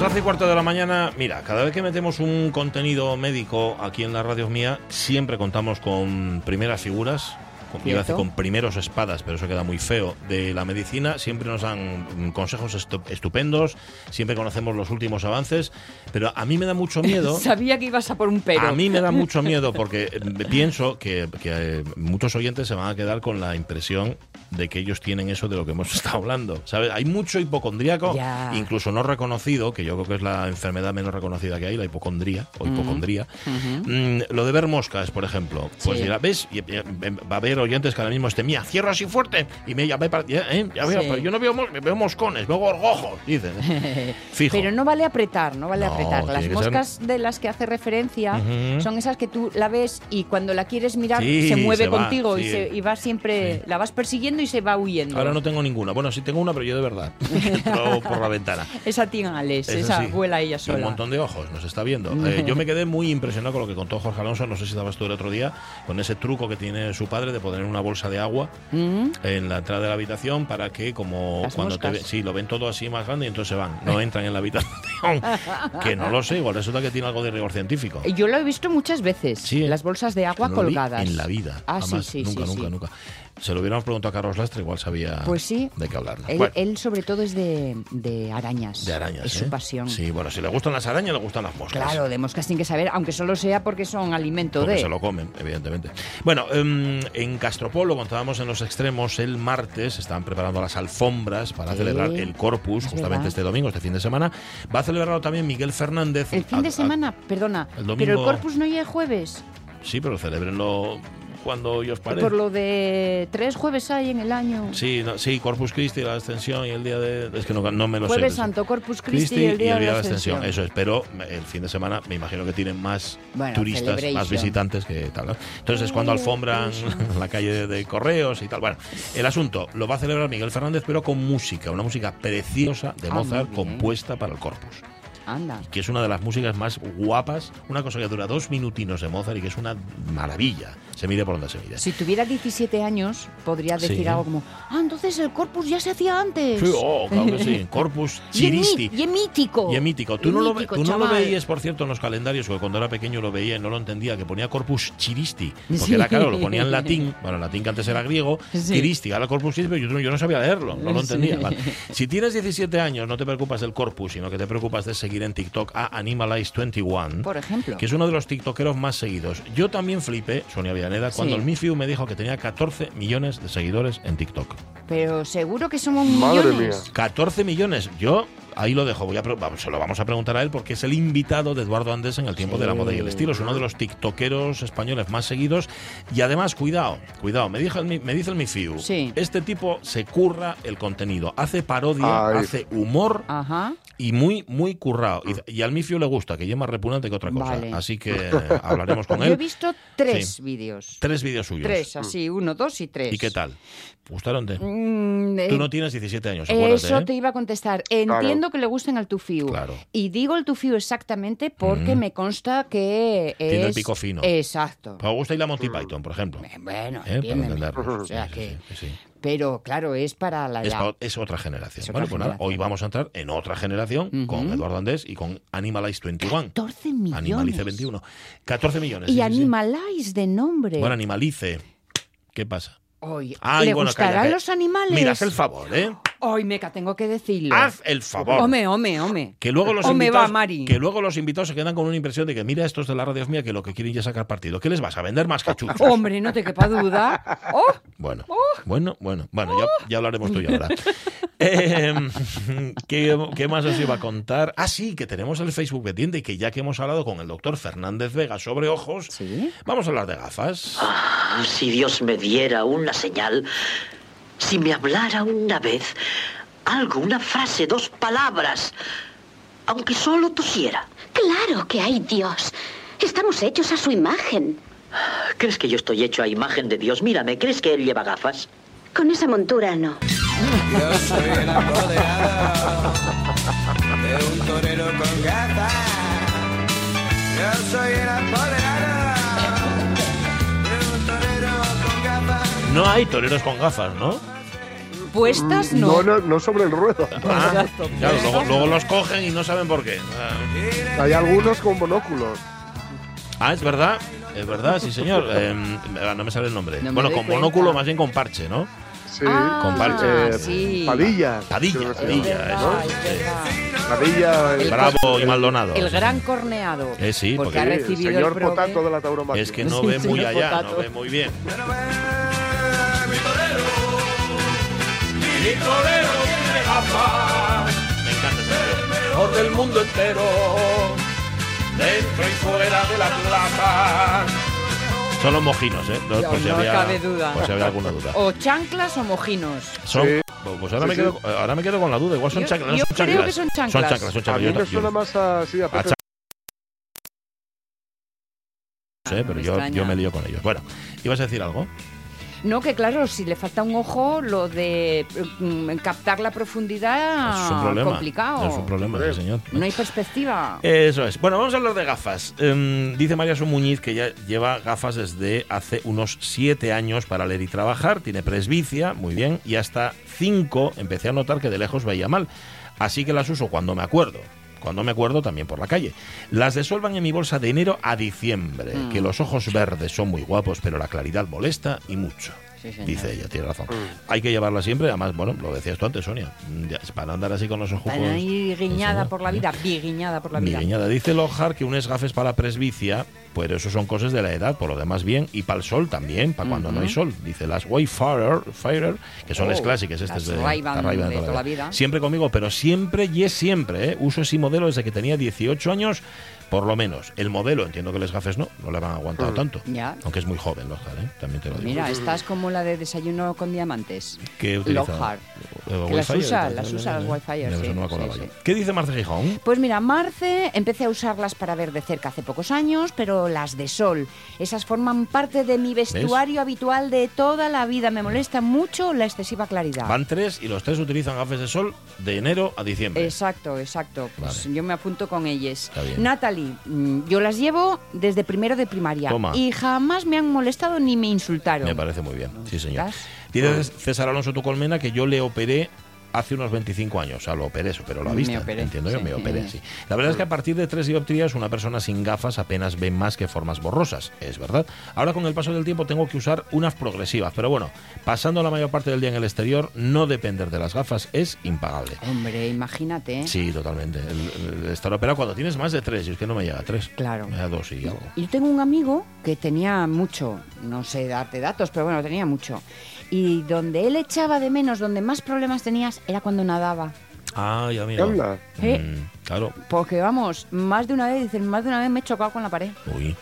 Las 12 y cuarto de la mañana, mira, cada vez que metemos un contenido médico aquí en la radio mía, siempre contamos con primeras figuras, con, iba a decir con primeros espadas, pero eso queda muy feo, de la medicina. Siempre nos dan consejos estu- estupendos, siempre conocemos los últimos avances, pero a mí me da mucho miedo. Sabía que ibas a por un pero. A mí me da mucho miedo porque eh, pienso que, que, eh, muchos oyentes se van a quedar con la impresión de que ellos tienen eso de lo que hemos estado hablando. ¿sabes? Hay mucho hipocondríaco, incluso no reconocido, que yo creo que es la enfermedad menos reconocida que hay, la hipocondría o hipocondría. Mm, lo de ver moscas, por ejemplo. Pues Sí. dirá, ¿ves? Y- y- Va a haber oyentes que ahora mismo estén, mía, cierro así fuerte y me ve para- ya, ¿eh? Ya veo, Sí. pero yo no veo, veo moscones, veo gorgojos, dicen. Fijo. Pero no vale apretar, no vale No, apretar. Las ser- moscas de las que hace referencia son esas que tú la ves y cuando la quieres mirar Sí, se mueve se va, contigo y, se, y va siempre, la vas persiguiendo y se va huyendo. Ahora no tengo ninguna. Bueno, sí tengo una, pero yo de verdad. Entro por la ventana. Esa tigales, Esa esa sí. vuela ella Y Un sola. montón de ojos, nos está viendo. Eh, yo me quedé muy impresionado con lo que contó Jorge Alonso, no sé si estabas tú el otro día, con ese truco que tiene su padre de poner una bolsa de agua Mm, en la entrada de la habitación para que como Las cuando te moscas. ve- sí, lo ven todo así más grande y entonces se van, no entran en la habitación. que no lo sé, igual resulta que tiene algo de rigor científico. Yo lo he visto muchas veces, Sí, ¿eh? las bolsas de agua colgadas. En la vida. Ah, sí, jamás, sí, nunca, nunca, nunca. Se lo hubiéramos preguntado a Carlos Lastre, igual sabía Pues sí. de qué hablar. Él, Bueno. él sobre todo es de, de arañas. De arañas. Es ¿eh? su pasión. Sí, bueno, si le gustan las arañas, le gustan las moscas. Claro, de moscas sin que saber, aunque solo sea porque son alimento Porque de. se lo comen, evidentemente. Bueno, em, en Castropol, lo contábamos en los extremos, el martes estaban preparando las alfombras para Sí, celebrar el Corpus, justamente verdad. este domingo, este fin de semana. Va a celebrarlo también Miguel Fernández. El fin A- de a- semana, perdona, el pero el Corpus no llega jueves. sí, pero celebrenlo cuando os parezca. Por lo de tres jueves hay en el año. Sí, no- sí, Corpus Christi, la ascensión y el día de... Es que no, no me lo sé. Jueves. Santo, Corpus Christi y el día, de la ascensión. Eso es, pero el fin de semana me imagino que tienen más Bueno, turistas, más visitantes que tal. ¿no? Entonces es cuando alfombran la calle de, de correos y tal. Bueno, el asunto lo va a celebrar Miguel Fernández, pero con música, una música preciosa de Ah, Mozart compuesta para el Corpus Anda. que es una de las músicas más guapas, una cosa que dura dos minutinos de Mozart y que es una maravilla. Se mide por donde se mide. Si tuviera 17 años, podría decir Sí. algo como, ah, entonces el Corpus ya se hacía antes. Sí, oh, claro que sí. Corpus Chiristi. Y es mítico. Y es mítico. Tú, no, lo, mítico, tú no lo veías, por cierto, en los calendarios, porque cuando era pequeño lo veía y no lo entendía, que ponía Corpus Chiristi. Porque Sí. era claro, lo ponía en latín, bueno, en latín que antes era griego. Chiristi, ahora Corpus Chiristi, pero yo, no- yo no sabía leerlo, no lo entendía. vale. Si tienes 17 años, no te preocupas del Corpus, sino que te preocupas de seguir en TikTok a Animalize21. Por ejemplo. que es uno de los tiktokeros más seguidos. Yo también flipé, Sonia Villaneda, cuando Sí. el Mifiu me dijo que tenía 14 millones de seguidores en TikTok. Pero seguro que somos Madre millones. 14 millones. Yo ahí lo dejo. Voy a, se lo vamos a preguntar a él porque es el invitado de Eduardo Andés en el tiempo de la moda y el estilo. Es uno de los tiktokeros españoles más seguidos. Y además, cuidado, cuidado, me, dijo el mi- me dice el Mifiu. Sí. Este tipo se curra el contenido. Hace parodia, Ay. hace humor Ajá. Y muy, muy currado. Y, y al Mifiu le gusta, que es más repugnante que otra cosa. Vale. Así que hablaremos con Yo he él. visto tres Sí. vídeos. Tres vídeos suyos. Tres, así, uno, dos y tres. ¿Y qué tal? ¿Gustaronte? Mm, eh, Tú no tienes 17 años, acuérdate. Eso ¿eh? te iba a contestar. Entiendo que le gusten al tufiu. Claro. Y digo el tufiu exactamente porque Mm. me consta que es... Tiene el pico fino. Exacto. Me gusta ir la Monty Python, por ejemplo. Eh, Bueno, ¿eh? Para. O sea Sí, que... sí, sí, sí. Pero claro, es para la Es, es otra generación. Es otra bueno, pues nada, hoy vamos a entrar en otra generación con. Eduardo Andés y con Animalize 21. 14 millones. Animalice 21. 14 millones. Y sí, sí, sí. Animalize de nombre. Bueno, Animalice. ¿Qué pasa? Hoy, Ay, ¿Le bueno, gustarán los animales? Mira, haz el favor, ¿eh? Ay, meca, tengo que decirlo. Haz el favor. Home, home, home. Que luego los O me invitados, va, Mari. que luego los invitados se quedan con una impresión de que mira estos de la radio mía que lo que quieren ya sacar partido. ¿Qué les vas a vender más cachuchos? Hombre, no te quepa duda. Oh, Bueno, bueno, bueno, bueno, ya, ya hablaremos tú y ahora. Eh, ¿qué, qué más os iba a contar? Ah, sí, que tenemos el Facebook pendiente y que ya que hemos hablado con el doctor Fernández Vega sobre ojos, ¿Sí? vamos a hablar de gafas. Ah, si Dios me diera una señal, si me hablara una vez, algo, una frase, dos palabras, aunque solo tosiera. Claro que hay Dios. Estamos hechos a su imagen. ¿Crees que yo estoy hecho a imagen de Dios? Mírame, ¿crees que él lleva gafas? Con esa montura no. Yo soy el apoderado de un torero con gafas. Yo soy el apoderado de un torero con gafas. No hay toreros con gafas, ¿no? Puestas no. No, no, no sobre el ruedo. Ah, claro, luego, luego los cogen y no saben por qué. Ah. Hay algunos con monóculos. Ah, es verdad, es verdad, sí señor. Eh, no me sale el nombre. No bueno, con cuenta. monóculo, más bien con parche, ¿no? Sí. Ah, Con parche. Eh, sí. Padilla. Padilla, Padilla. Padilla. El Bravo y Maldonado. El gran corneado. Eh, sí, porque, porque- ha sí, el señor el Potato de la tauromaquia. Es que no Sí, ve muy allá, Potato. no ve muy bien. Mi torero. Mi. Me encanta ese del mundo entero. Dentro y fuera de la plaza. Son los mojinos, ¿eh? No, No, por si no había, cabe duda. por si había alguna duda. O chanclas o mojinos. Son, Sí. Pues ahora, Sí, me sí. quedo, ahora me quedo con la duda. Igual son Yo- chanclas. no yo son creo chanclas. que son Son chanclas. chanclas, son A chanclas. mí Yo me no- suena más así a a Pepe. cha- no sé, pero yo, yo me lío con ellos. Bueno, ¿ibas a decir algo? No, que claro, si le falta un ojo, lo de mm, captar la profundidad es un problema. complicado. Es un problema, sí, señor. No hay perspectiva. Eso es. Bueno, vamos a hablar de gafas. Em, dice María Muñiz que ya lleva gafas desde hace unos siete años para leer y trabajar. Tiene presbicia, muy bien, y hasta cinco empecé a notar que de lejos veía mal. Así que las uso cuando me acuerdo. Cuando me acuerdo también por la calle. Las de sol van en mi bolsa de enero a diciembre. Mm. Que los ojos verdes son muy guapos, pero la claridad molesta y mucho. Sí. Dice ella, tiene razón. Hay que llevarla siempre, además, bueno, lo decías tú antes, Sonia. Ya, para andar así con los ojos. Van ahí guiñada por la vida, guiñada por la vida. Migueñada. Dice Lojar que unes gafes para presbicia, pues eso son cosas de la edad, por lo demás bien, y para el sol también, para cuando no hay sol. Dice las Wayfarer, Farer, que son Oh, las clásicas, estas de, de toda la vida. Siempre conmigo, pero siempre y es siempre, ¿eh? Uso ese modelo desde que tenía 18 años, por lo menos. El modelo, entiendo que las gafes no, no le van aguantado tanto. Ya. Aunque es muy joven Lojar, ¿eh? También te lo digo. Mira, estás como la de desayuno con diamantes. ¿Qué utiliza? Lockhart. Eh, Que las usa, las usa, las Wi-Fi, Ya, sí, eso no me acordaba sí, yo. sí. ¿Qué dice Marce Gijón? Pues mira, Marce, empecé a usarlas para ver de cerca hace pocos años, pero las de sol, esas forman parte de mi vestuario habitual de toda la vida. Me molesta mucho la excesiva claridad. Van tres y los tres utilizan gafes de sol de enero a diciembre. Exacto, exacto. Pues Vale. yo me apunto con ellas. Está bien. Natalie, mm, yo las llevo desde primero de primaria Toma. y jamás me han molestado ni me insultaron. Me parece muy bien, sí señor. Dice César Alonso tu colmena que yo le operé hace unos 25 años, o sea, lo operé eso, pero lo ha visto, entiendo yo, sí. me operé, sí. La verdad es que a partir de tres dioptrías una persona sin gafas apenas ve más que formas borrosas, es verdad. Ahora con el paso del tiempo tengo que usar unas progresivas, pero bueno, pasando la mayor parte del día en el exterior, no depender de las gafas es impagable. Hombre, imagínate. Sí, totalmente. El, el estar operado cuando tienes más de tres, y es que no me llega a tres. Claro. Me da dos y algo. Yo tengo un amigo que tenía mucho, no sé darte datos, pero bueno, tenía mucho. Y donde él echaba de menos, donde más problemas tenías, era cuando nadaba. Ah, ya mira. ¿Eh? Mm, claro. Porque vamos, más de una vez, dicen, más de una vez me he chocado con la pared. Uy.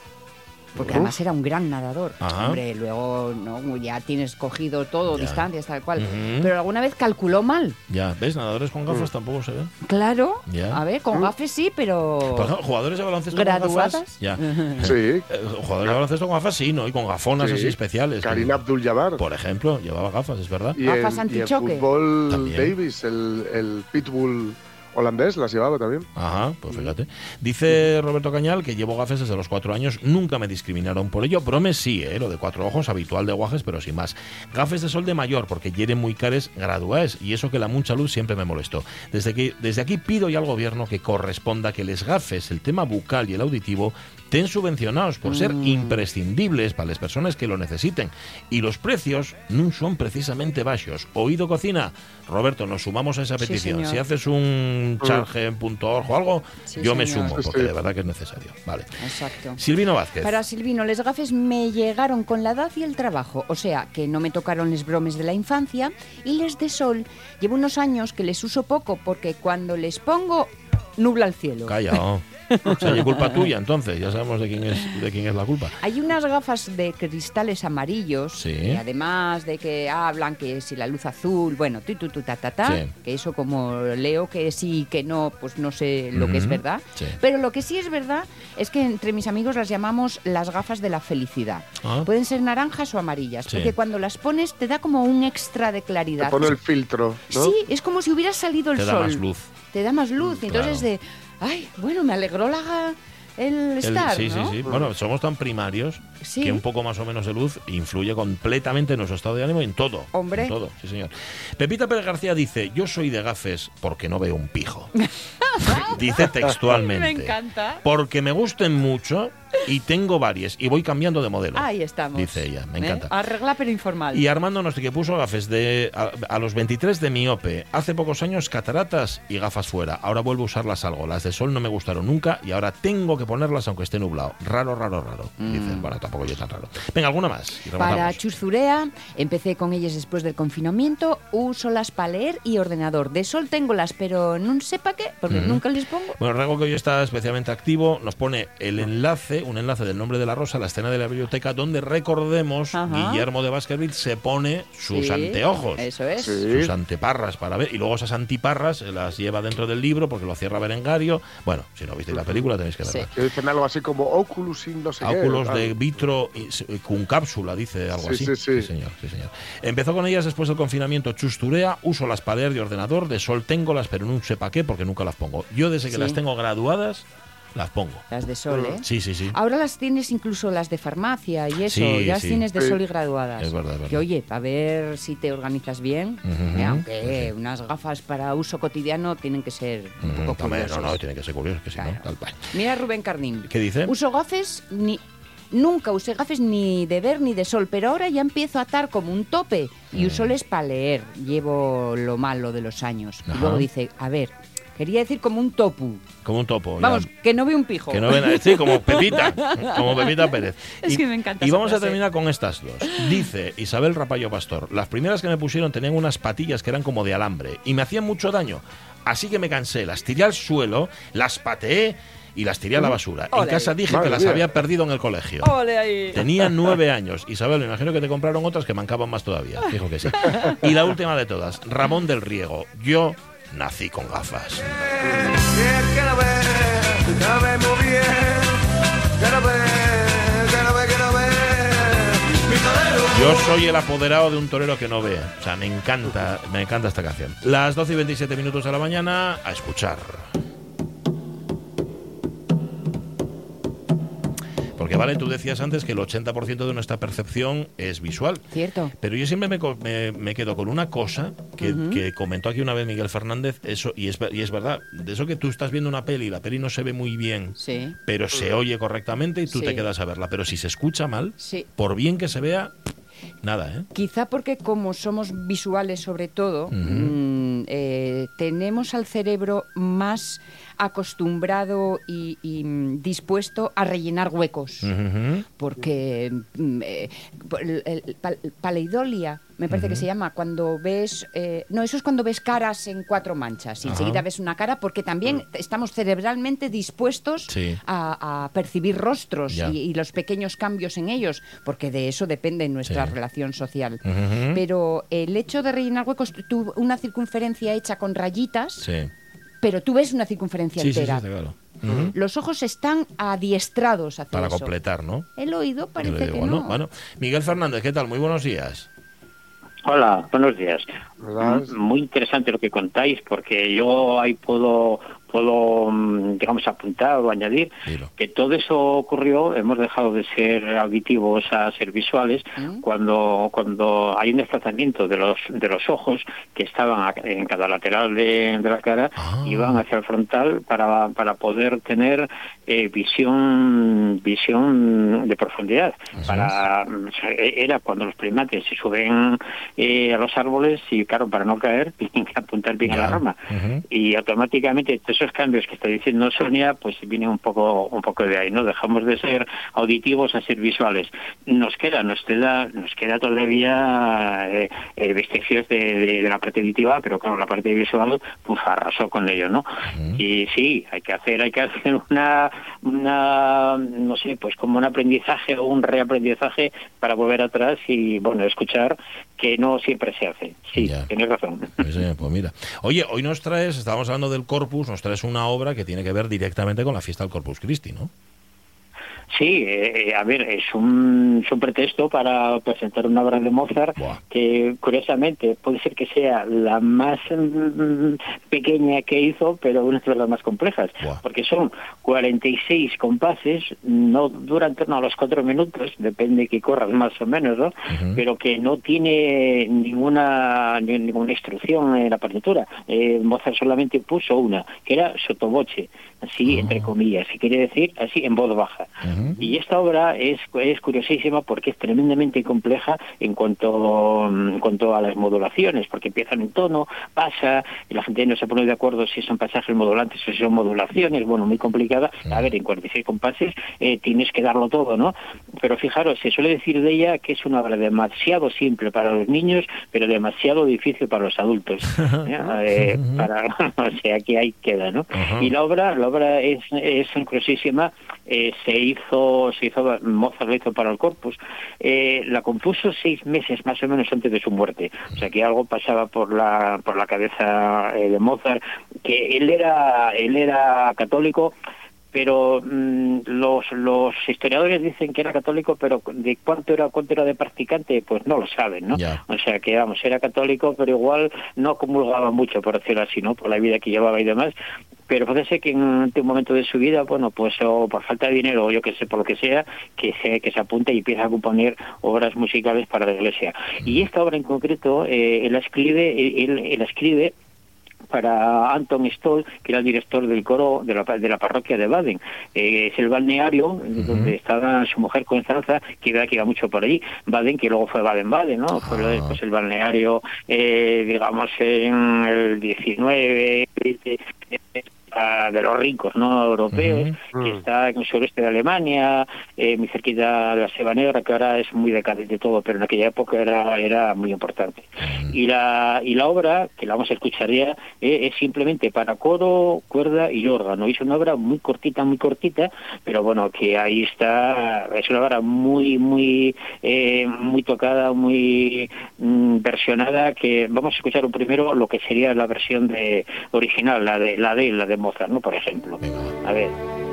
Porque Uf. además era un gran nadador. Ajá. Hombre, luego no, ya tienes cogido todo, Ya. distancias, tal cual. Ujú. Pero alguna vez calculó mal. Ya, ¿ves? Nadadores con gafas tampoco se ven. Claro. Ya. A ver, con gafes sí, pero. Jugadores de baloncesto con ¿Graduadas? gafas. Ya. Sí. Eh, jugadores de baloncesto con gafas, sí, ¿no? Y con gafonas Sí. así especiales. Karina Abdul-Jabbar. Por ejemplo, llevaba gafas, es verdad. Y Gafas en, y antichoque. fútbol, También. Davis, el, el pitbull holandés, las llevaba también. Ajá, pues fíjate. Dice Roberto Cañal que llevo gafas desde los cuatro años, nunca me discriminaron por ello. Bromes sí, ¿eh? lo de cuatro ojos, habitual de guajes, pero sin más. Gafes de sol de mayor, porque hieren muy cares graduaes, y eso que la mucha luz siempre me molestó. Desde, que, desde aquí pido ya al gobierno que corresponda que les gafes, el tema bucal y el auditivo, ten subvencionados por ser imprescindibles para las personas que lo necesiten. Y los precios no son precisamente bajos. Oído cocina, Roberto, nos sumamos a esa petición. si haces un charge.org o algo, Sí, yo me sumo, porque de verdad que es necesario. Vale. Exacto. Silvino Vázquez. Para Silvino, les gafes me llegaron con la edad y el trabajo, o sea, que no me tocaron les bromes de la infancia y les de sol. Llevo unos años que les uso poco porque cuando les pongo nubla el cielo. Calla, oh. O sea, y culpa tuya, entonces. Ya sabemos de quién es, de quién es la culpa. Hay unas gafas de cristales amarillos, Sí. y además de que hablan que si la luz azul, bueno, tu, tu, tu, ta, ta, ta, Sí. que eso como leo que sí, que no, pues no sé lo que es verdad. sí. Pero lo que sí es verdad es que entre mis amigos las llamamos las gafas de la felicidad. Ah. Pueden ser naranjas o amarillas, Sí. porque cuando las pones te da como un extra de Te claridad. pone el filtro, ¿no? Sí, es como si hubiera salido el Te da sol. más luz. Te da más luz. Entonces claro. de, ay, bueno, me alegró la, el El- estar, sí, ¿no? sí, sí. Bueno, somos tan primarios Sí. que un poco más o menos de luz influye completamente en nuestro estado de ánimo y en todo. Hombre. En todo, sí, señor. Pepita Pérez García dice: Yo soy de gafes porque no veo un pijo. dice textualmente. Me encanta. Porque me gusten mucho y tengo varias y voy cambiando de modelo. Ahí estamos. Dice ella, me ¿Eh? encanta. Arregla pero informal. Y Armando nos que puso gafes de a, a los 23 de miope. Hace pocos años cataratas y gafas fuera. Ahora vuelvo a usarlas algo. Las de sol no me gustaron nunca y ahora tengo que ponerlas aunque esté nublado. Raro, raro, raro. Dice, bueno, tampoco yo tan raro. Venga, alguna más. Para. Chuszurea, empecé con ellas después del confinamiento, uso las para leer y ordenador. De sol tengo las, pero no sé para qué, porque nunca les pongo. Bueno, Rego, que hoy está especialmente activo, nos pone el enlace, un enlace del nombre de la rosa, la escena de la biblioteca, donde recordemos, Ajá. Guillermo de Baskerville se pone sus Sí, anteojos. Eso es. Sí. sus anteparras para ver y luego esas antiparras las lleva dentro del libro porque lo cierra Berengario. Bueno, si no visteis la película tenéis que Sí. verla. Que dicen algo así como Oculus sin no sé qué. Tal. de vitro con cápsula, dice algo Sí, así. sí, sí. señor, sí, señor. Empezó con ellas después del confinamiento. Chusturea, uso las para leer de ordenador, de sol tengo las, pero no sé para qué porque nunca las pongo. Yo desde que Sí. las tengo graduadas, las pongo. Las de sol, ¿eh? Sí, sí, sí. Ahora las tienes incluso las de farmacia y eso, Sí, ya las sí. tienes de Sí. sol y graduadas. Es verdad, es verdad. Que oye, a ver si te organizas bien, eh, aunque unas gafas para uso cotidiano tienen que ser un Mm, poco también, no, curiosas. no, tiene que ser curioso, que si no, tal cual. Mira Rubén Cardín. ¿Qué dice? Uso gafes ni... Nunca usé gafes ni de ver ni de sol, pero ahora ya empiezo a atar como un tope y Mm. uso les para leer. Llevo lo malo de los años. Ajá. Y luego dice, a ver, quería decir como un topu. Como un topo. ya. Vamos, que no veo un pijo. Que no ven a- Sí, como Pepita. como Pepita Pérez. Es que me encanta Y vamos a terminar con estas dos. Dice Isabel Rapallo Pastor: Las primeras que me pusieron tenían unas patillas que eran como de alambre y me hacían mucho daño. Así que me cansé, las tiré al suelo, las pateé y las tiré a la basura. En Ole casa ahí. dije que Madre las mía. había perdido en el colegio. ¡Ole ahí! Tenía nueve años. Isabel, me imagino que te compraron otras que mancaban más todavía. Dijo que sí. Y la última de todas, Ramón del Riego. Yo nací con gafas. Que que que que que. Yo soy el apoderado de un torero que no ve. O sea, me encanta, me encanta esta canción. Las 12 y 27 minutos de la mañana, a escuchar. Porque vale, tú decías antes que el 80% de nuestra percepción es visual. Cierto. Pero yo siempre me, me- me quedo con una cosa que, que comentó aquí una vez Miguel Fernández, eso y es, y es verdad, de eso que tú estás viendo una peli y la peli no se ve muy bien, Sí. pero se oye correctamente y tú te quedas a verla. Pero si se escucha mal, Sí. por bien que se vea, nada, ¿eh? Quizá porque como somos visuales sobre todo, mm, eh, tenemos al cerebro más acostumbrado y, y, mm, dispuesto a rellenar huecos. Porque mm, eh, pal- paleidolia, me parece que se llama, cuando ves... eh, no, eso es cuando ves caras en cuatro manchas. Y enseguida ves una cara porque también estamos cerebralmente dispuestos Sí. a, a percibir rostros y, y los pequeños cambios en ellos, porque de eso depende nuestra Sí. relación social. Pero el hecho de rellenar huecos, tú una circunferencia hecha con rayitas, Sí. Pero tú ves una circunferencia Sí, sí, sí, entera. Los ojos están adiestrados a hacer Para eso. completar, ¿no? El oído parece que no. Bueno, Miguel Fernández, ¿qué tal? Muy buenos días. Hola, buenos días. ¿Verdad? M- Muy interesante lo que contáis, porque yo ahí puedo, puedo mm, digamos, apuntar o añadir Dilo. que todo eso ocurrió, hemos dejado de ser auditivos a ser visuales, ¿Mm? cuando, cuando hay un desplazamiento de los, de los ojos que estaban a- en cada lateral de, de la cara Ah. y van hacia el frontal para, para poder tener eh, visión, visión de profundidad. Para, o sea, e- era cuando los primates se suben eh, a los árboles y, claro, para no caer, tienen que apuntar bien a la rama. Y automáticamente esto esos cambios que está diciendo Sonia, pues viene un poco un poco de ahí, ¿no? Dejamos de ser auditivos a ser visuales. Nos queda, nos queda, nos queda todavía eh, eh vestigios de, la parte auditiva, pero claro, la parte visual, pues arrasó con ello, ¿no? Y sí, hay que hacer, hay que hacer una, una, no sé, pues como un aprendizaje o un reaprendizaje para volver atrás y, bueno, escuchar que no siempre se hace. Sí, tienes razón. Pues, eh, pues, mira. Oye, hoy nos traes, estábamos hablando del Corpus, nos traes una obra que tiene que ver directamente con la fiesta del Corpus Christi, ¿no? Sí, eh, a ver, es un, pretexto para presentar una obra de Mozart que, curiosamente, puede ser que sea la más mm, pequeña que hizo, pero una de las más complejas, porque son 46 compases, no duran torno a los cuatro minutos, depende que corras más o menos, ¿no? Pero que no tiene ninguna ninguna instrucción en la partitura. Eh, Mozart solamente puso una, que era sotoboche, así, entre comillas, si quiere decir así en voz baja. Y esta obra es, es curiosísima porque es tremendamente compleja en cuanto, en cuanto a las modulaciones, porque empiezan en tono, pasa, y la gente no se pone de acuerdo si son pasajes modulantes o si son modulaciones, bueno, muy complicada. A ver, en 46 compases eh, tienes que darlo todo, ¿no? Pero fijaros, se suele decir de ella que es una obra demasiado simple para los niños, pero demasiado difícil para los adultos. ¿eh? para, o sea, que ahí queda, ¿no? Y la obra, la obra es, es curiosísima, eh, se hizo, se hizo, Mozart lo hizo para el Corpus, eh, la compuso seis meses más o menos antes de su muerte, o sea que algo pasaba por la, por la cabeza eh, de Mozart, que él era, él era católico, pero mm, los, los historiadores dicen que era católico, pero de cuánto era cuánto era de practicante, pues no lo saben, ¿no? O sea que vamos, era católico, pero igual no comulgaba mucho, por decirlo así, ¿no? Por la vida que llevaba y demás, pero puede ser que en un momento de su vida, bueno, pues o por falta de dinero o yo que sé, por lo que sea, que se, que se apunte y empiece a componer obras musicales para la iglesia. Y esta obra en concreto, eh, él la escribe, él, él la escribe para Anton Stoll, que era el director del coro de la, de la parroquia de Baden. Eh, es el balneario donde estaba su mujer Constanza, que iba, que iba mucho por allí. Baden, que luego fue Baden-Baden, ¿no? Fue ah. pues, el balneario, eh, digamos, en el 19, de los ricos no europeos, que mm. está en el sureste de Alemania, eh, muy cerquita de la Seba Negra, que ahora es muy decadente todo, pero en aquella época era, era muy importante. Y la, y la obra, que la vamos a escuchar ya, eh, es simplemente para coro, cuerda y órgano. Es una obra muy cortita, muy cortita, pero bueno, que ahí está, es una obra muy, muy, eh, muy tocada, muy mm, versionada, que vamos a escuchar primero lo que sería la versión de original, la de la de la de ¿no? Por ejemplo. A ver.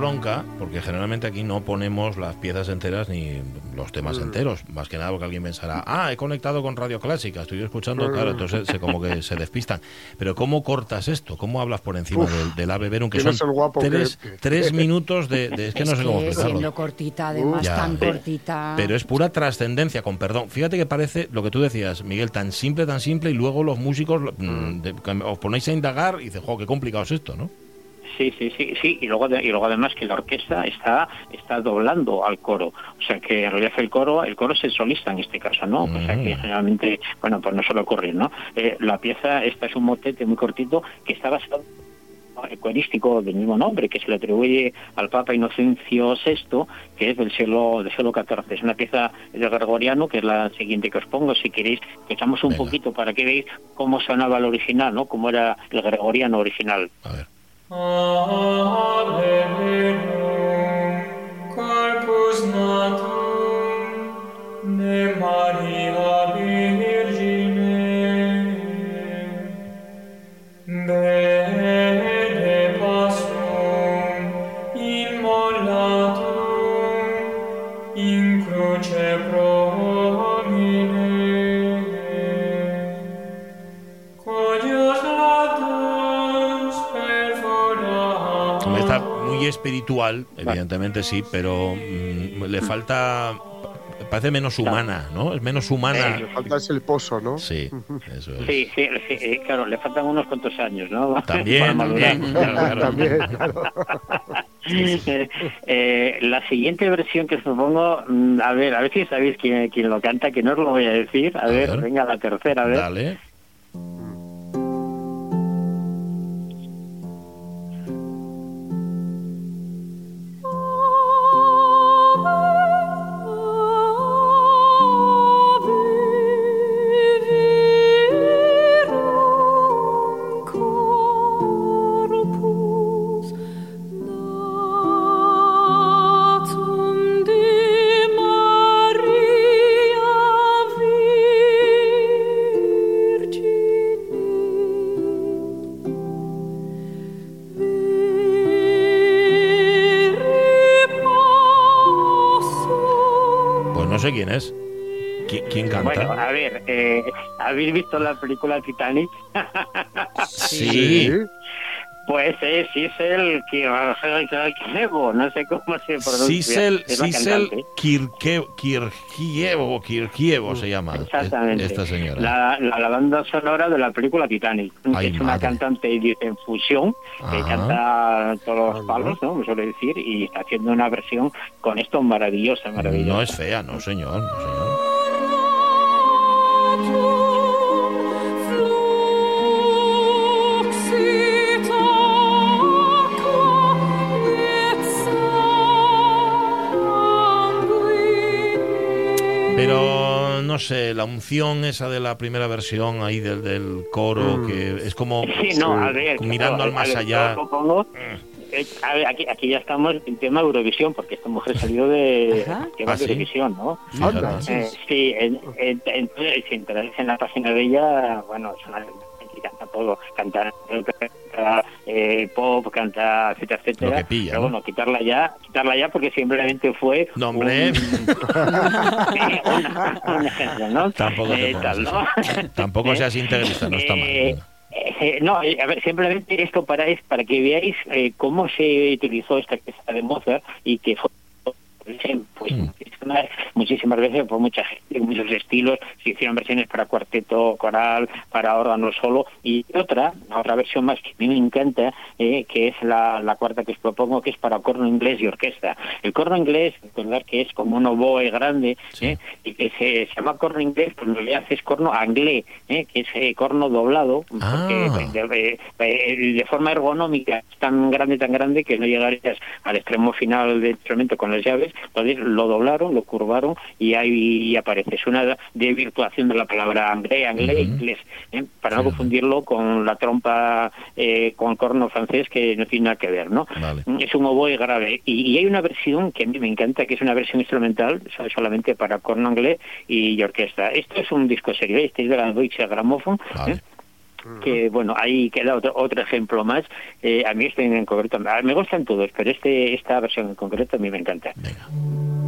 Bronca porque generalmente aquí no ponemos las piezas enteras ni los temas Mm. enteros. Más que nada porque alguien pensará, ah, he conectado con Radio Clásica, estoy escuchando, claro, entonces se, como que se despistan. Pero ¿cómo cortas esto? ¿Cómo hablas por encima Uf, del, del ave verum? Que ¿quién son tres, que- tres minutos de, de- Es que no sé cómo explicarlo. siendo cortita, además, Ya. tan cortita. Pero es pura trascendencia, con perdón. Fíjate que parece lo que tú decías, Miguel, tan simple, tan simple, y luego los músicos mm, de- que os ponéis a indagar y dices, jo, qué complicado es esto, ¿no? Sí, sí, sí, sí, y luego, y luego además que la orquesta está está doblando al coro, o sea que en realidad el coro el coro es el solista en este caso, ¿no? O sea que Mm. generalmente, bueno, pues no suele ocurrir, ¿no? Eh, la pieza, esta es un motete muy cortito que está basado corístico del mismo nombre que se le atribuye al Papa Inocencio VI, que es del siglo del siglo XIV. Es una pieza de Gregoriano, que es la siguiente que os pongo, si queréis, que echamos un Venga. poquito para que veáis cómo sonaba el original, ¿no? Cómo era el Gregoriano original. A ver. Ave espiritual, evidentemente sí, pero mm, le falta. Parece menos humana, ¿no? Es menos humana. Le falta ese el poso, ¿no? Sí, eso es. Sí, sí, sí, eh, claro, le faltan unos cuantos años, ¿no? Para También, madurar. también, claro, claro. También, claro. Eh, eh, la siguiente versión que os propongo, mm, a ver, a ver si sabéis quién, quién lo canta, que no os lo voy a decir. A, A ver, ver. venga, la tercera, a ver. Dale. Bueno, a ver, eh, ¿habéis visto la película Titanic? sí. Pues eh, sí es el que Kirchnevo, no sé cómo se pronuncia. Cantante. Kirke- Kirgievo, Kirgievo se llama Exactamente. esta señora. La, la, la banda sonora de la película Titanic. Ay, es una cantante en fusión que Ajá. canta todos los palos, ¿no? Me suele decir, y está haciendo una versión con esto maravillosa, maravillosa. No es fea, no señor, no señor. Sé, la unción esa de la primera versión ahí del, del coro, Mm. que es como Sí, no, a ver. mirando claro, al más a ver, allá. propongo- eh, a ver, aquí, aquí ya estamos en tema Eurovisión, porque esta mujer salió de tema Ah. Eurovisión, ¿no? Eh, sí, en- si entráis en la página de ella, bueno, es una que canta todo, canta, canta, eh, pop, canta, etcétera, etcétera. Lo que pilla, Pero ¿no? bueno, quitarla ya, quitarla ya porque simplemente fue No, hombre. un, eh, una- ¿no? Tampoco Eh, tal. ¿no? Tampoco seas integrista, no está mal. Eh, eh, no, eh, a ver, simplemente esto para es para que veáis eh, cómo se utilizó esta pieza de Mozart y que fue pues Mm. muchísimas, muchísimas veces por mucha gente, muchos estilos, se hicieron versiones para cuarteto, coral, para órgano solo y otra, otra versión más que a mí me encanta, eh, que es la, la cuarta que os propongo, que es para corno inglés y orquesta. El corno inglés, recordar que es como un oboe grande, Sí. eh, y que se, se llama corno inglés, pues en realidad es corno anglés, eh, que es eh, corno doblado, porque Ah. de, de- de- de forma ergonómica es tan grande, tan grande que no llegarías al extremo final del instrumento con las llaves, entonces lo doblaron, lo curvaron y ahí aparece. Es una de virtuación de la palabra anglés, anglés, inglés, eh, para no confundirlo con la trompa eh, con corno francés que no tiene nada que ver, ¿no? Vale. Es un oboe grave. Y, y hay una versión que a mí me encanta, que es una versión instrumental, so- solamente para corno inglés y orquesta. Esto es un disco serio, este es de la Deutsche Grammophon. Vale. ¿eh? Que bueno ahí queda otro, otro ejemplo más. Eh, a mí este en concreto me gustan todos pero este esta versión en concreto a mí me encanta. Venga.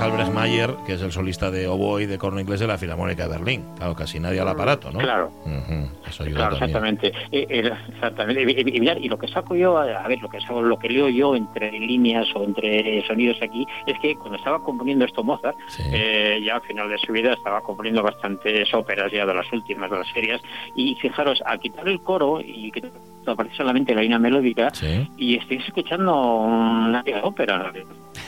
Albrecht Mayer, que es el solista de oboe y de corno inglés de la Filarmónica de Berlín. Claro, casi nadie al aparato, ¿no? Claro. Eso ayuda Claro, también. exactamente. Eh, eh, exactamente. Y, lo que saco yo, a ver, lo que saco- lo que leo yo entre líneas o entre sonidos aquí, es que cuando estaba componiendo esto Mozart, Sí. eh, ya al final de su vida estaba componiendo bastantes óperas ya de las últimas, de las serias, y fijaros, al quitar el coro y que aparece solamente la línea melódica, Sí. y estáis escuchando una ópera.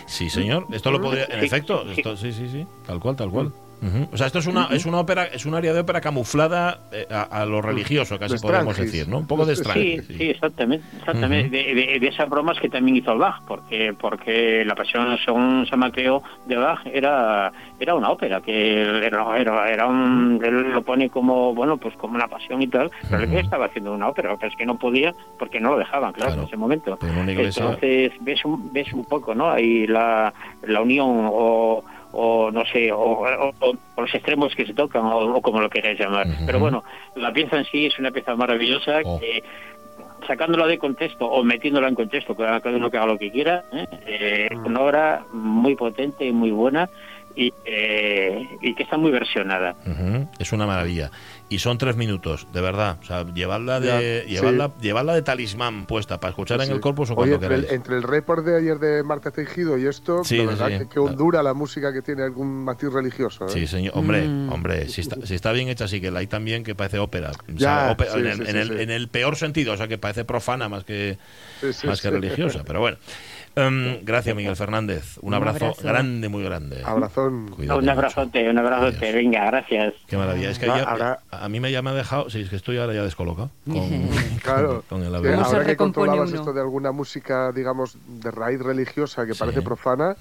Sí, señor. Esto lo podría. En efecto, esto, sí, sí, sí. Tal cual, tal cual. Ujú. O sea, esto es una, es una ópera, es un área de ópera camuflada eh, a, a lo religioso, casi De podemos Strangis. decir, ¿no? Un poco de Sí, Sí, Strangis. sí, exactamente, exactamente. de, de- de esas bromas que también hizo Bach, porque porque la pasión según San Mateo de Bach era era una ópera, que era, era, era un, él lo pone como bueno pues como una pasión y tal, pero él estaba haciendo una ópera, pero es que no podía porque no lo dejaban, claro, Claro. en ese momento. Iglesia- Entonces ves un, ves un poco, ¿no? Ahí la, la unión o o no sé, o, o- o- o los extremos que se tocan, o, o como lo queráis llamar. Pero bueno, la pieza en sí es una pieza maravillosa Oh. que sacándola de contexto o metiéndola en contexto, cada uno que haga lo que quiera, ¿eh? Eh, Mm. una obra muy potente y muy buena y, eh, y que está muy versionada. Es una maravilla. Y son tres minutos, de verdad. O sea, llevadla de, Ya, llevadla, llevadla de talismán puesta para escuchar en Sí. el corpus o Oye, cuando entre el, queráis. entre el report de ayer de Marta Tejido y esto, Sí, la sí, verdad sí. que, que hondura la música que tiene algún matiz religioso. ¿eh? Sí, señor. Hombre, Mm. hombre, si está, si está bien hecha, sí que la hay también que parece ópera. O Ya, sea, ópera- sí, en, el, en el- sí. en el peor sentido, o sea, que parece profana más que, Sí, sí, más que sí. religiosa. Pero bueno. Em, gracias, Miguel Fernández. Un, Un abrazo, abrazo. grande, muy grande. Abrazón. Cuídate un mucho. abrazote, un abrazote, Adiós. venga, gracias. Qué maravilla. Es que Va, ya- ahora- a mí me ya me ha dejado. Sí, es que estoy ahora ya descolocado. Con, Claro. con el avión. ¿Cómo se ahora que controlabas uno? esto de alguna música, digamos, de raíz religiosa que Sí. parece profana,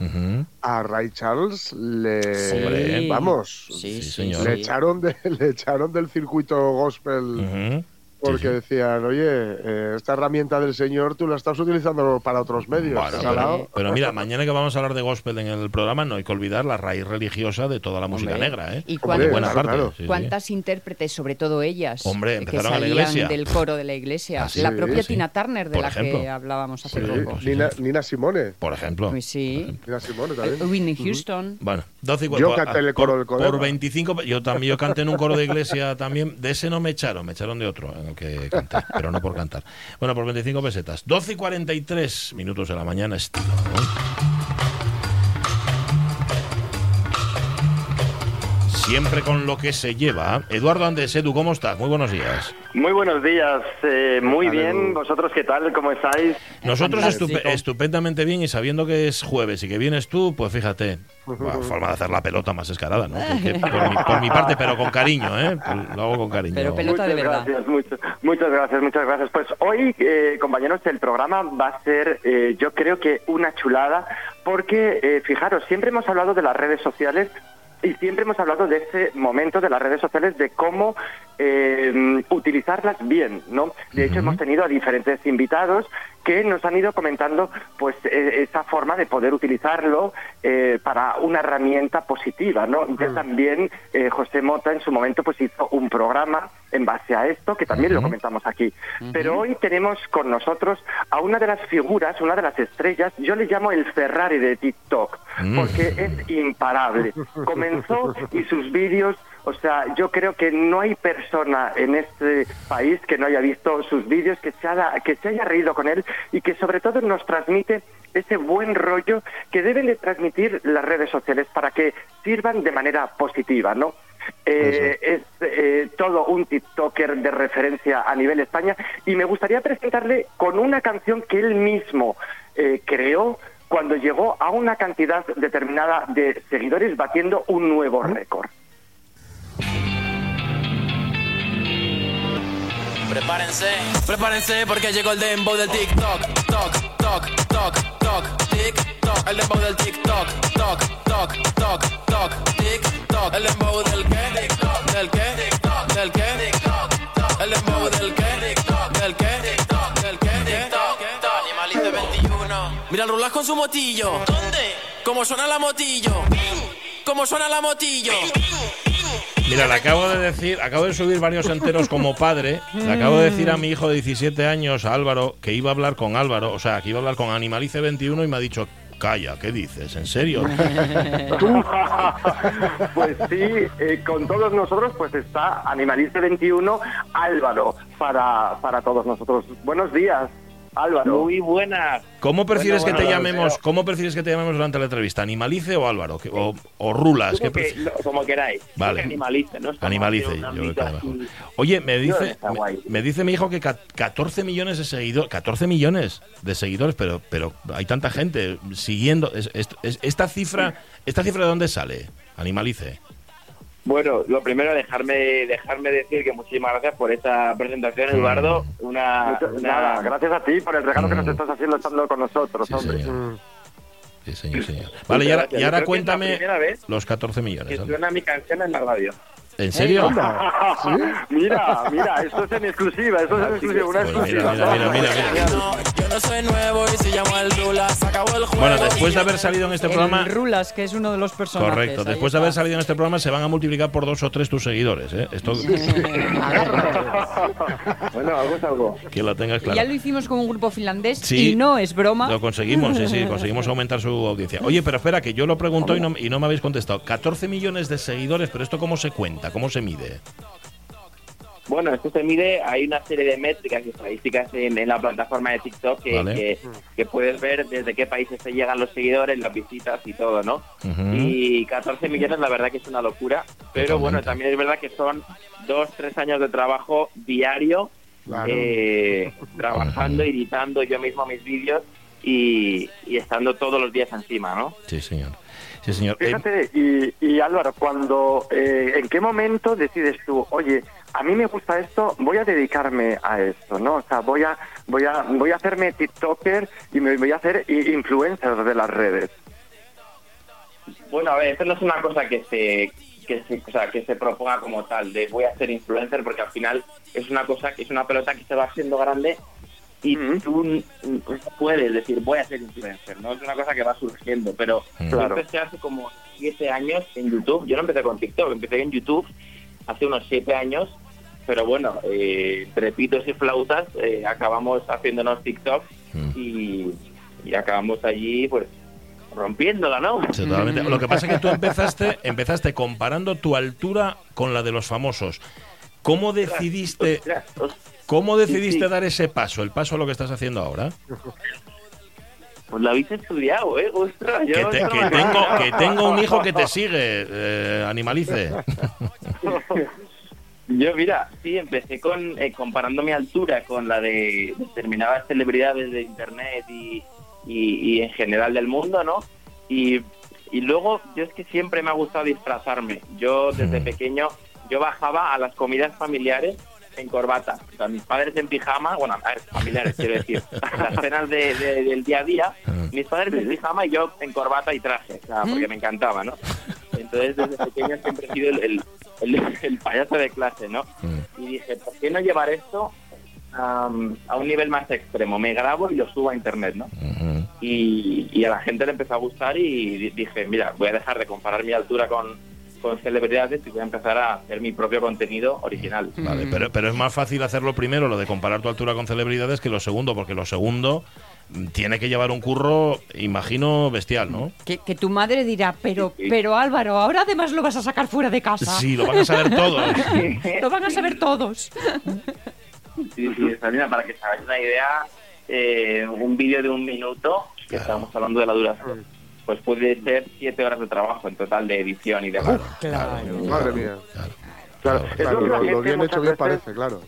a Ray Charles le... Hombre. Vamos, Sí, Sí, sí, señor. le, sí. echaron de- le echaron del circuito gospel Ujú. Porque Sí, sí. decían, oye, eh, esta herramienta del Señor tú la estás utilizando para otros medios. Bueno, ¿estás pero, mira, mañana que vamos a hablar de gospel en el programa, no hay que olvidar la raíz religiosa de toda la música Hombre. negra, ¿eh? ¿Y cuántas- buena Claro, parte. claro. sí, sí. ¿Cuántas intérpretes, sobre todo ellas, Hombre, que a la salían iglesia. del coro de la iglesia? Ah, sí, la propia sí. Tina Turner, de Por la ejemplo. que hablábamos hace Sí, poco. pues sí. Nina, Nina Simone. Por ejemplo. Pues sí. Nina Simone también. Eh, Whitney Houston. Bueno, 12 y Yo canté el por- coro del Por Colegio. 25, yo también yo canté en un coro de iglesia también. De ese no me echaron, me echaron de otro en el que canté, pero no por cantar. Bueno, por 25 pesetas. 12 y 43 minutos de la mañana, estilo. ¿no? Siempre con lo que se lleva. Eduardo Andes, Edu, ¿cómo estás? Muy buenos días. Muy buenos días, eh, muy bien. Edu. ¿Vosotros qué tal? ¿Cómo estáis? Nosotros estupendamente bien y sabiendo que es jueves y que vienes tú, pues fíjate, forma de hacer la pelota más escarada, ¿no? Que- que por, mi, por mi parte, pero con cariño, ¿eh? Lo hago con cariño. Pero pelota muchas de verdad. gracias, muchas, muchas gracias, muchas gracias. Pues hoy, eh, compañeros, el programa va a ser, eh, yo creo que una chulada, porque, eh, fijaros, siempre hemos hablado de las redes sociales y siempre hemos hablado de ese momento de las redes sociales, de cómo eh, utilizarlas bien, ¿no? De hecho, Ujú. hemos tenido a diferentes invitados que nos han ido comentando pues eh, esa forma de poder utilizarlo eh, para una herramienta positiva, ¿no? Ya también eh, José Mota en su momento pues hizo un programa en base a esto que también lo Ujú. comentamos aquí. Pero hoy tenemos con nosotros a una de las figuras, una de las estrellas, yo le llamo el Ferrari de TikTok, Mm. porque es imparable. Comenzó y sus vídeos, o sea, yo creo que no hay persona en este país que no haya visto sus vídeos, que se, haya, que se haya reído con él y que sobre todo nos transmite ese buen rollo que deben de transmitir las redes sociales para que sirvan de manera positiva, ¿no? Eh, es eh, todo un TikToker de referencia a nivel España y me gustaría presentarle con una canción que él mismo eh, creó cuando llegó a una cantidad determinada de seguidores batiendo un nuevo récord. Prepárense, prepárense porque llegó el dembow del TikTok, toc, toc, toc, toc, TikTok, el dembow del TikTok, toc, toc, toc, toc, TikTok, el dembow del qué, del qué, del qué, el dembow del qué, del qué, del qué, Animalice 21. Mira el rulas con su motillo. ¿Dónde? ¿Cómo suena la motillo? ¿Cómo suena la motillo? Mira, le acabo de decir, acabo de subir varios enteros como padre. Le acabo de decir a mi hijo de 17 años, Álvaro, que iba a hablar con Álvaro, o sea, que iba a hablar con Animalice 21 y me ha dicho, calla, ¿qué dices? ¿En serio? pues sí, eh, con todos nosotros pues está Animalista 21 Álvaro para, para todos nosotros. Buenos días, Álvaro. Muy buenas. ¿Cómo prefieres Bueno, que te llamemos? pero- ¿Cómo prefieres que te llamemos durante la entrevista? ¿Animalice o Álvaro? ¿Qué- O, o Rulas? ¿Qué Como, que- lo- como queráis. Vale. Creo que Animalice, ¿no? Es como Animalice, yo creo que así- Oye, me dice, me, dice mi hijo que ca- 14 millones de seguidores, 14 millones de seguidores, pero, pero hay tanta gente siguiendo. Es- es- es- esta cifra, esta cifra de dónde sale? Animalice. Bueno, lo primero, dejarme dejarme decir que muchísimas gracias por esta presentación, Mm. Eduardo. Una, Nada, gracias a ti por el regalo que nos Mm. estás haciendo estando con nosotros, Sí, hombre. señor. Sí, señor, señor. Vale, y ahora, y ahora que cuéntame los 14 que millones. ¿vale? suena mi canción en la radio. ¿En serio? mira, mira, esto es en exclusiva, esto es en exclusiva, una exclusiva. mira, mira, mira, mira, mira. No, yo no soy nuevo y se llama el Rulas, acabó el juego. Bueno, después de haber salido en este programa, El Rulas, que es uno de los personajes. correcto, después de haber salido en este programa se van a multiplicar por dos o tres tus seguidores, ¿eh? Esto bueno, algo es algo. que lo tengas claro. Ya lo hicimos con un grupo finlandés Sí, y no es broma. Lo conseguimos, sí, sí, conseguimos aumentar su audiencia. Oye, pero espera, que yo lo pregunto y no, y no me habéis contestado. 14 millones de seguidores, pero ¿esto cómo se cuenta? ¿Cómo se mide? Bueno, esto se mide, hay una serie de métricas y estadísticas en, en la plataforma de TikTok que, Vale. que, que puedes ver desde qué países te llegan los seguidores, las visitas y todo, ¿no? Y 14 millones, la verdad que es una locura. Pero bueno, también es verdad que son dos, tres años de trabajo diario, Claro. eh, trabajando, editando yo mismo mis vídeos y, y estando todos los días encima, ¿no? Sí, señor. Sí, señor. Eh, Fíjate, y, y Álvaro, cuando, eh, ¿en qué momento decides tú, oye, a mí me gusta esto, voy a dedicarme a esto, ¿no? O sea, voy a, voy a, voy a hacerme TikToker y me voy a hacer influencer de las redes. Bueno, a ver, esto no es una cosa que se, que se, o sea, que se proponga como tal, de voy a ser influencer, porque al final es una cosa, que es una pelota que se va haciendo grande y tú puedes decir voy a ser influencer, ¿no? Es una cosa que va surgiendo, pero yo empecé hace como siete años en YouTube, yo no empecé con TikTok, empecé en YouTube hace unos siete años, pero bueno, eh, entre pitos y flautas eh, acabamos haciéndonos TikTok Mm. y, y acabamos allí pues rompiéndola, ¿no? Totalmente. Lo que pasa es que tú empezaste, empezaste comparando tu altura con la de los famosos. ¿Cómo decidiste, cómo decidiste Sí, sí. dar ese paso, el paso a lo que estás haciendo ahora? Pues lo habéis estudiado, ¿eh? Ostras, yo Que, te- esto no que me tengo, que tengo un hijo que te sigue, eh, Animalice. Yo, mira, sí, empecé con eh, comparando mi altura con la de determinadas celebridades de Internet y, y, y en general del mundo, ¿no? Y, y luego, yo es que siempre me ha gustado disfrazarme. Yo, desde Mm. pequeño, yo bajaba a las comidas familiares en corbata. O sea, mis padres en pijama, bueno, a ver, familiares, quiero decir, las cenas de- de- del día a día, Mm. mis padres en pijama y yo en corbata y traje, o sea, porque me encantaba, ¿no? Entonces, desde pequeño siempre he sido el, el, el- el payaso de clase, ¿no? Mm. Y dije, ¿por qué no llevar esto a un nivel más extremo? Me grabo y lo subo a internet, ¿no? Y, y a la gente le empezó a gustar y di- dije, mira, voy a dejar de comparar mi altura con, con celebridades y voy a empezar a hacer mi propio contenido original. Vale, pero, pero es más fácil hacerlo primero, lo de comparar tu altura con celebridades, que lo segundo, porque lo segundo tiene que llevar un curro, imagino, bestial, ¿no? Que, que tu madre dirá, pero, pero Álvaro, ahora además lo vas a sacar fuera de casa. Sí, lo van a saber todos. lo van a saber todos. Sí, sí, para que se hagáis una idea, eh, un vídeo de un minuto, que estamos hablando de la duración, pues puede ser siete horas de trabajo en total de edición y demás. Madre mía. Claro, Claro, es lo que la lo, lo gente bien muchas hecho bien veces- parece, claro.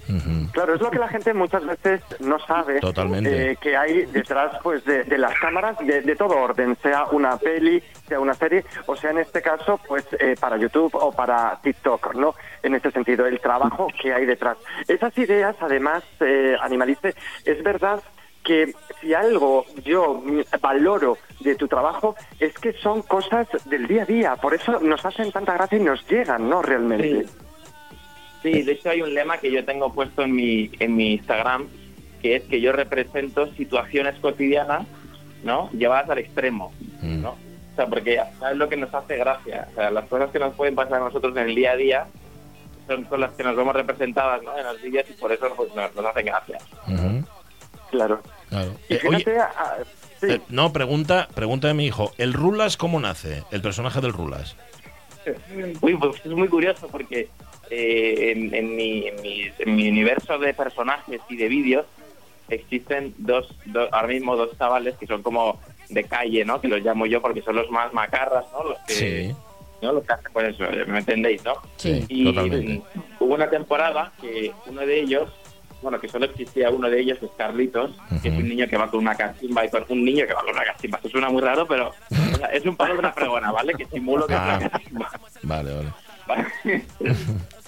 Claro, es lo que la gente muchas veces no sabe Totalmente. eh, que hay detrás pues de, de las cámaras de, de todo orden, sea una peli, sea una serie, o sea en este caso pues eh, para YouTube o para TikTok, ¿no? En este sentido, el trabajo que hay detrás. Esas ideas, además, eh, Animalice, es verdad que si algo yo mm, valoro de tu trabajo es que son cosas del día a día, por eso nos hacen tanta gracia y nos llegan, ¿no? Realmente. Sí, de hecho hay un lema que yo tengo puesto en mi, en mi Instagram, que es que yo represento situaciones cotidianas, ¿no? Llevadas al extremo, ¿no? O sea, porque es lo que nos hace gracia. O sea, las cosas que nos pueden pasar a nosotros en el día a día son con las que nos vemos representadas, ¿no? En los vídeos y por eso pues, nos, nos hacen gracia. Claro. claro. Y Eh, oye, ah, sí. eh, no, pregunta, pregunta de mi hijo. ¿El Rulas cómo nace? El personaje del Rulas. Uy, pues es muy curioso porque eh, en, en mi, en, mi, en mi universo de personajes y de vídeos existen dos, dos, ahora mismo dos chavales que son como de calle, ¿no? Que los llamo yo porque son los más macarras, ¿no? Los que, Sí. ¿no? Los que hacen, pues eso, me entendéis, ¿no? Sí, y totalmente. hubo una temporada que uno de ellos, bueno, que solo existía uno de ellos, es Carlitos, que es un niño que va con una cachimba y con un niño que va con una cachimba. Eso suena muy raro, pero o sea, es un palo de una fregona, ¿vale? Que simulo que es Ah. una cachimba. Vale, vale. ¿vale?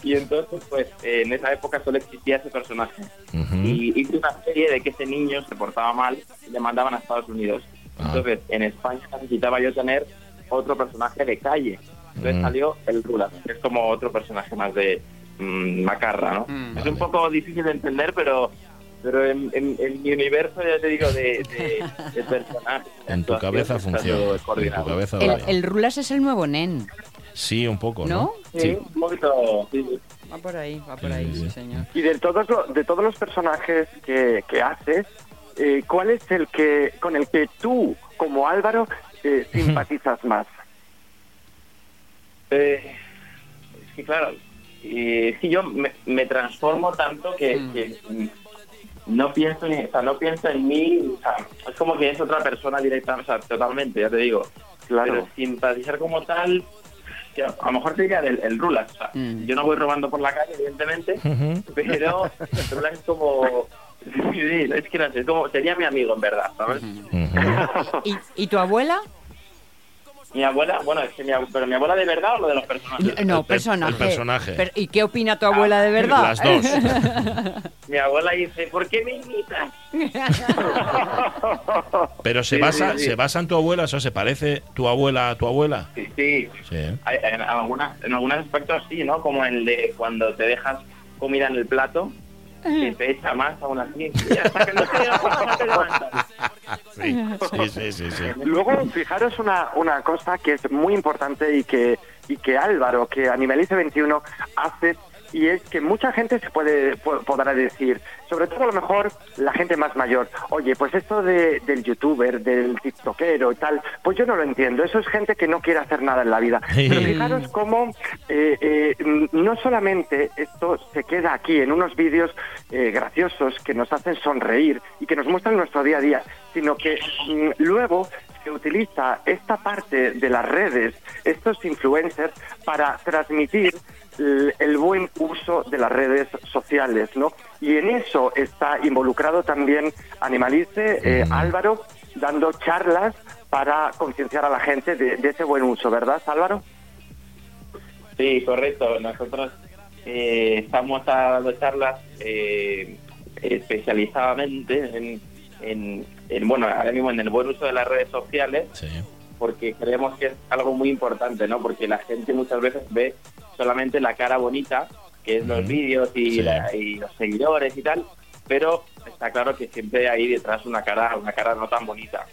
y entonces, pues, eh, en esa época solo existía ese personaje. Y hice una serie de que ese niño se portaba mal y le mandaban a Estados Unidos. Ah. Entonces, en España necesitaba yo tener otro personaje de calle. Entonces Mm. salió el Rula, que es como otro personaje más de mm, macarra, ¿no? Mm. Es un poco difícil de entender, pero pero en, en- en mi universo, ya te digo, de, de, de En tu cabeza funciona. En tu cabeza El, el Rulas es el nuevo nen. Sí, un poco, ¿no? ¿No? Sí, un poquito. sí. Va por ahí, va por ahí, sí, señor. Y de todos, lo- de todos los personajes que, que haces, eh, ¿cuál es el que con el que tú, como Álvaro, eh, simpatizas más? Eh, es que claro, eh, que yo me, me transformo tanto que, que, no pienso ni, o sea, no pienso en mí, o sea, es como que es otra persona directamente, o sea, totalmente, ya te digo. Claro. Pero simpatizar como tal, que a lo mejor sería el, el Rulas. O sea, Mm. Yo no voy robando por la calle, evidentemente, pero el Rulas es como... Sí, es que no sé, es como, sería mi amigo en verdad, ¿sabes? ¿Y, y tu abuela? Mi abuela, bueno, es que mi, pero mi abuela de verdad o lo de los personajes. No, personaje. el personaje. Pero, ¿Y qué opina tu abuela de verdad? Las dos. Mi abuela dice, ¿por qué me imitas? Pero se Sí, basa, sí, sí. se basa en tu abuela, o sea, se parece tu abuela a tu abuela. Sí, sí. En, algunas, en algunos aspectos sí, ¿no? Como el de cuando te dejas comida en el plato, que te echa más aún así. Ya, hasta que no te, no te levantas. Sí, sí, sí, sí. Luego, fijaros una, una cosa que es muy importante y que, y que Álvaro, que Animalice 21 hace, y es que mucha gente se puede po- podrá decir, sobre todo a lo mejor la gente más mayor, oye, pues esto de, del youtuber, del tiktokero y tal, pues yo no lo entiendo, eso es gente que no quiere hacer nada en la vida. Pero fijaros cómo eh, eh, no solamente esto se queda aquí en unos vídeos eh, graciosos que nos hacen sonreír y que nos muestran nuestro día a día, sino que mm, luego se utiliza esta parte de las redes, estos influencers, para transmitir el buen uso de las redes sociales, ¿no? Y en eso está involucrado también Animalice, eh, Álvaro, dando charlas para concienciar a la gente de, de ese buen uso, ¿verdad, Álvaro? Sí, correcto. Nosotros eh, estamos dando charlas eh, especializadamente en, en, en, bueno, ahora mismo en el buen uso de las redes sociales, porque creemos que es algo muy importante, ¿no? Porque la gente muchas veces ve solamente la cara bonita, que es los vídeos y, Sí. la- y los seguidores y tal, pero está claro que siempre hay detrás una cara, una cara no tan bonita,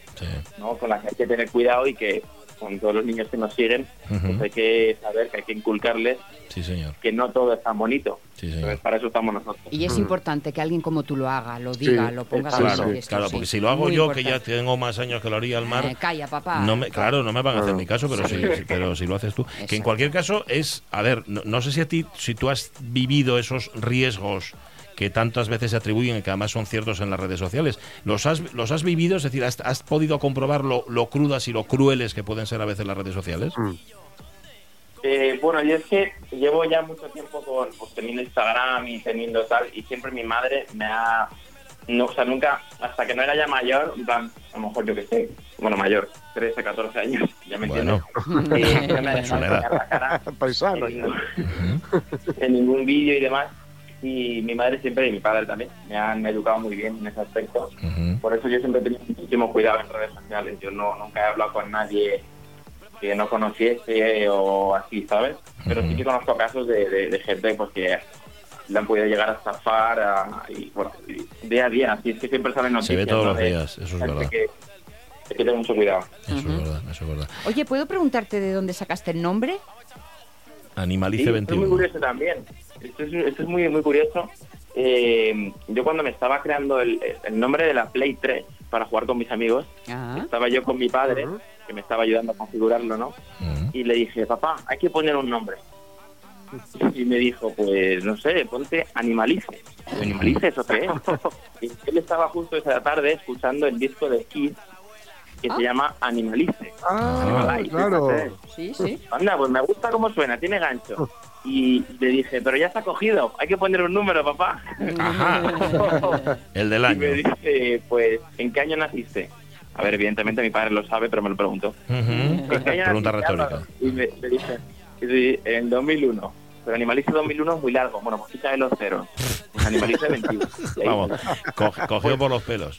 ¿no? Con la que hay que tener cuidado y que con todos los niños que nos siguen, Ujú. pues hay que saber que hay que inculcarles Sí, señor. que no todo es tan bonito. Sí, señor. Para eso estamos nosotros. Y es importante que alguien como tú lo haga, lo diga, lo ponga de Claro, manifiesto, claro, sí. porque si lo hago Muy yo, que ya importante. tengo más años que lo haría al mar, Eh, calla, papá. no me, claro, no me van a hacer ni caso, pero sí, sí, pero si lo haces tú. Que en cualquier caso es, a ver, no, no sé si a ti, si tú has vivido esos riesgos que tantas veces se atribuyen y que además son ciertos en las redes sociales. ¿Los has, los has vivido? Es decir, ¿has, has podido comprobar lo, lo crudas y lo crueles que pueden ser a veces las redes sociales? Eh, bueno, yo es que llevo ya mucho tiempo con, pues, teniendo Instagram y teniendo tal, y siempre mi madre me ha... No, o sea, nunca, hasta que no era ya mayor, en plan, a lo mejor yo que sé, bueno, mayor, 13, 14 años, ya me Bueno. entiendes. Eh, no me ha Es una dejado la cara Paisano. en ningún, en ningún vídeo y demás. Y mi madre siempre y mi padre también me han educado muy bien en ese aspecto. Por eso yo siempre he tenido muchísimo cuidado en redes sociales. Yo no nunca he hablado con nadie que no conociese o así, ¿sabes? Pero sí que conozco casos de, de- de gente pues que le han podido llegar a estafar a- y bueno, y día a día. Así es que siempre salen Se noticias. ve todos ¿no? los días, eso es verdad. Que, hay que tener mucho cuidado. Eso es verdad, eso es verdad. Oye, ¿puedo preguntarte de dónde sacaste el nombre? Animalice Sí, esto es muy 21. curioso también. Esto es, esto es muy, muy curioso. Eh, yo cuando me estaba creando el, el nombre de la Play 3 para jugar con mis amigos, Ah. estaba yo con mi padre, que me estaba ayudando a configurarlo, ¿no? Y le dije, papá, hay que poner un nombre. Y me dijo, pues no sé, ponte Animalice. ¿Animalice eso qué es? Y él estaba justo esa tarde escuchando el disco de Kiss que se llama Animalice. Ah, Animalize, claro. fíjate. Sí, sí. Anda, pues me gusta cómo suena, tiene gancho. Y le dije, pero ya está cogido, hay que poner un número, papá. El del Y año. me dice, pues, ¿en qué año naciste? A ver, evidentemente mi padre lo sabe, pero me lo preguntó. Ujú. ¿En qué año Pregunta naciste, retórica. Y me, me dice, y di- en 2001. Pero Animalice 2001 es muy largo. Bueno, pues quítale los ceros. Pues Animalice 21. Y ahí- Vamos, co- cogido por los pelos.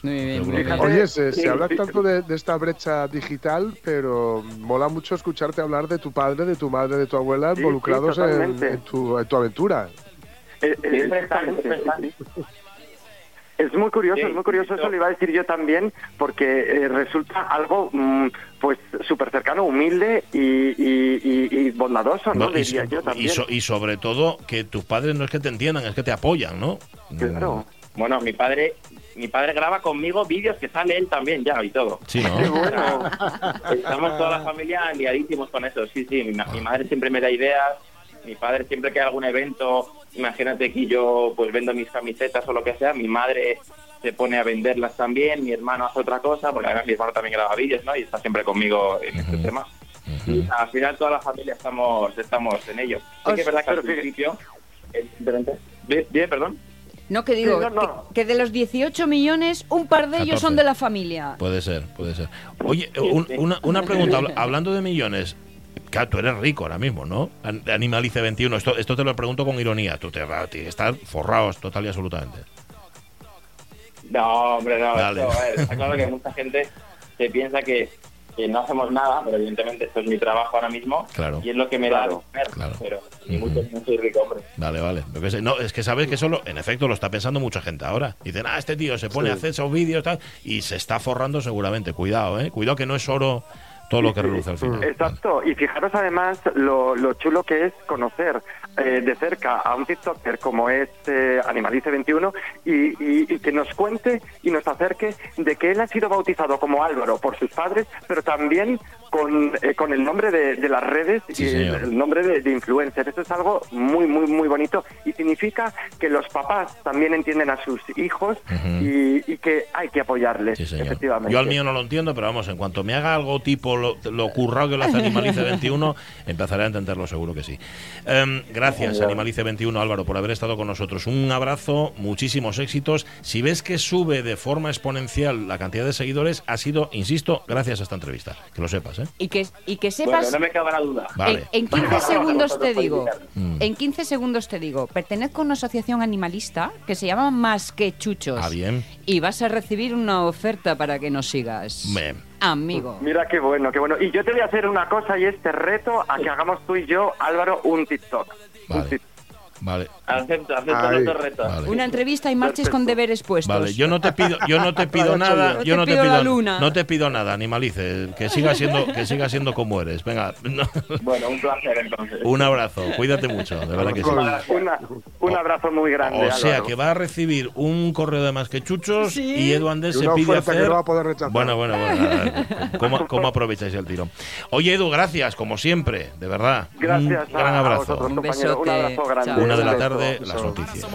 Oye, se, se habla tanto de, de esta brecha digital, pero mola mucho escucharte hablar de tu padre, de tu madre, de tu abuela Sí, involucrados sí, en, tu, en tu aventura. Eh, eh. Es muy curioso, Sí, es muy curioso, sí, eso lo iba a decir yo también, porque eh, resulta algo mm, pues súper cercano, humilde y, y- y- y bondadoso, ¿no? Bueno, y, Diría yo también. so- y sobre todo que tus padres no es que te entiendan, es que te apoyan, ¿no? Claro. Bueno, mi padre mi padre graba conmigo vídeos que sale él también ya y todo. Sí, ¿no? Bueno. Estamos toda la familia liadísimos con eso, sí, sí. Mi, mi madre siempre me da ideas, mi padre siempre que hay algún evento, imagínate que yo pues vendo mis camisetas o lo que sea, mi madre se pone a venderlas también, mi hermano hace otra cosa, porque además mi hermano también graba vídeos, ¿no? Y está siempre conmigo en este tema. Y al final toda la familia estamos estamos en ello. Sí que es verdad que al principio, evidentemente... Bien, bien, perdón. No, que digo, Sí, no, no. Que, que de los 18 millones, un par de ellos 14. son de la familia. Puede ser, puede ser. Oye, un- una, una pregunta, habla- hablando de millones. Claro, tú eres rico ahora mismo, ¿no? An- Animalice 21, esto, esto te lo pregunto con ironía. Tú te estar forrados total y absolutamente. No, hombre, no. Dale. esto, a ver, está claro que mucha gente se piensa que, que no hacemos nada, pero evidentemente esto es mi trabajo ahora mismo Claro. y es lo que me Claro. da de comer. Claro. Pero ni mucho no soy rico, hombre. Vale, vale. Sé. No, es que sabes que solo, en efecto, lo está pensando mucha gente ahora. Dicen, ah, este tío se pone a hacer esos vídeos tal, y se está forrando seguramente. Cuidado, ¿eh? Cuidado que no es oro todo lo que reluce al final. Exacto, y fijaros además lo, lo chulo que es conocer eh, de cerca a un TikToker como es eh, Animalice21 y, y- y que nos cuente y nos acerque de que él ha sido bautizado como Álvaro por sus padres, pero también con, eh, con el nombre de, de las redes Sí, y el, nombre de, de influencer. Eso es algo muy, muy, muy bonito y significa que los papás también entienden a sus hijos y, y que hay que apoyarles, Sí, efectivamente. Yo al mío no lo entiendo, pero vamos, en cuanto me haga algo tipo lo, lo currado que lo hace Animalice 21, empezaré a entenderlo seguro que sí. Em, gracias, Animalice 21, Álvaro, por haber estado con nosotros. Un abrazo, muchísimos éxitos. Si ves que sube de forma exponencial la cantidad de seguidores, ha sido, insisto, gracias a esta entrevista. Que lo sepas, ¿eh? Y que, y que Bueno, sepas... no me cabe la duda. Vale. En, en 15 segundos te digo, en 15 segundos te digo, pertenezco a una asociación animalista que se llama Más que Chuchos. Ah, bien. Y vas a recibir una oferta para que nos sigas. Bien. Amigo. Mira qué bueno, qué bueno. Y yo te voy a hacer una cosa y este reto a que hagamos tú y yo, Álvaro, un TikTok. Un Vale. Vale. Acepto, acepto los dos retos. Vale. Una entrevista y marches con deberes puestos. Vale, yo no te pido, yo no te pido nada, No yo te no te pido luna. no te pido nada, animalice, que siga siendo, que siga siendo como eres. Venga, no. Bueno, un placer entonces. un abrazo, cuídate mucho, de verdad que sí. Una- un abrazo muy grande. O sea Álvaro. que va a recibir un correo de más que chuchos Sí. y Edu Andés Y se pide que hacer. va a poder rechazar. Bueno, bueno, bueno. nada, ¿Cómo, cómo aprovecháis el tirón? Oye, Edu, gracias, como siempre, de verdad. Gracias un gran abrazo. vosotros, Un. Un abrazo grande. Chao. Una de la tarde, las noticias.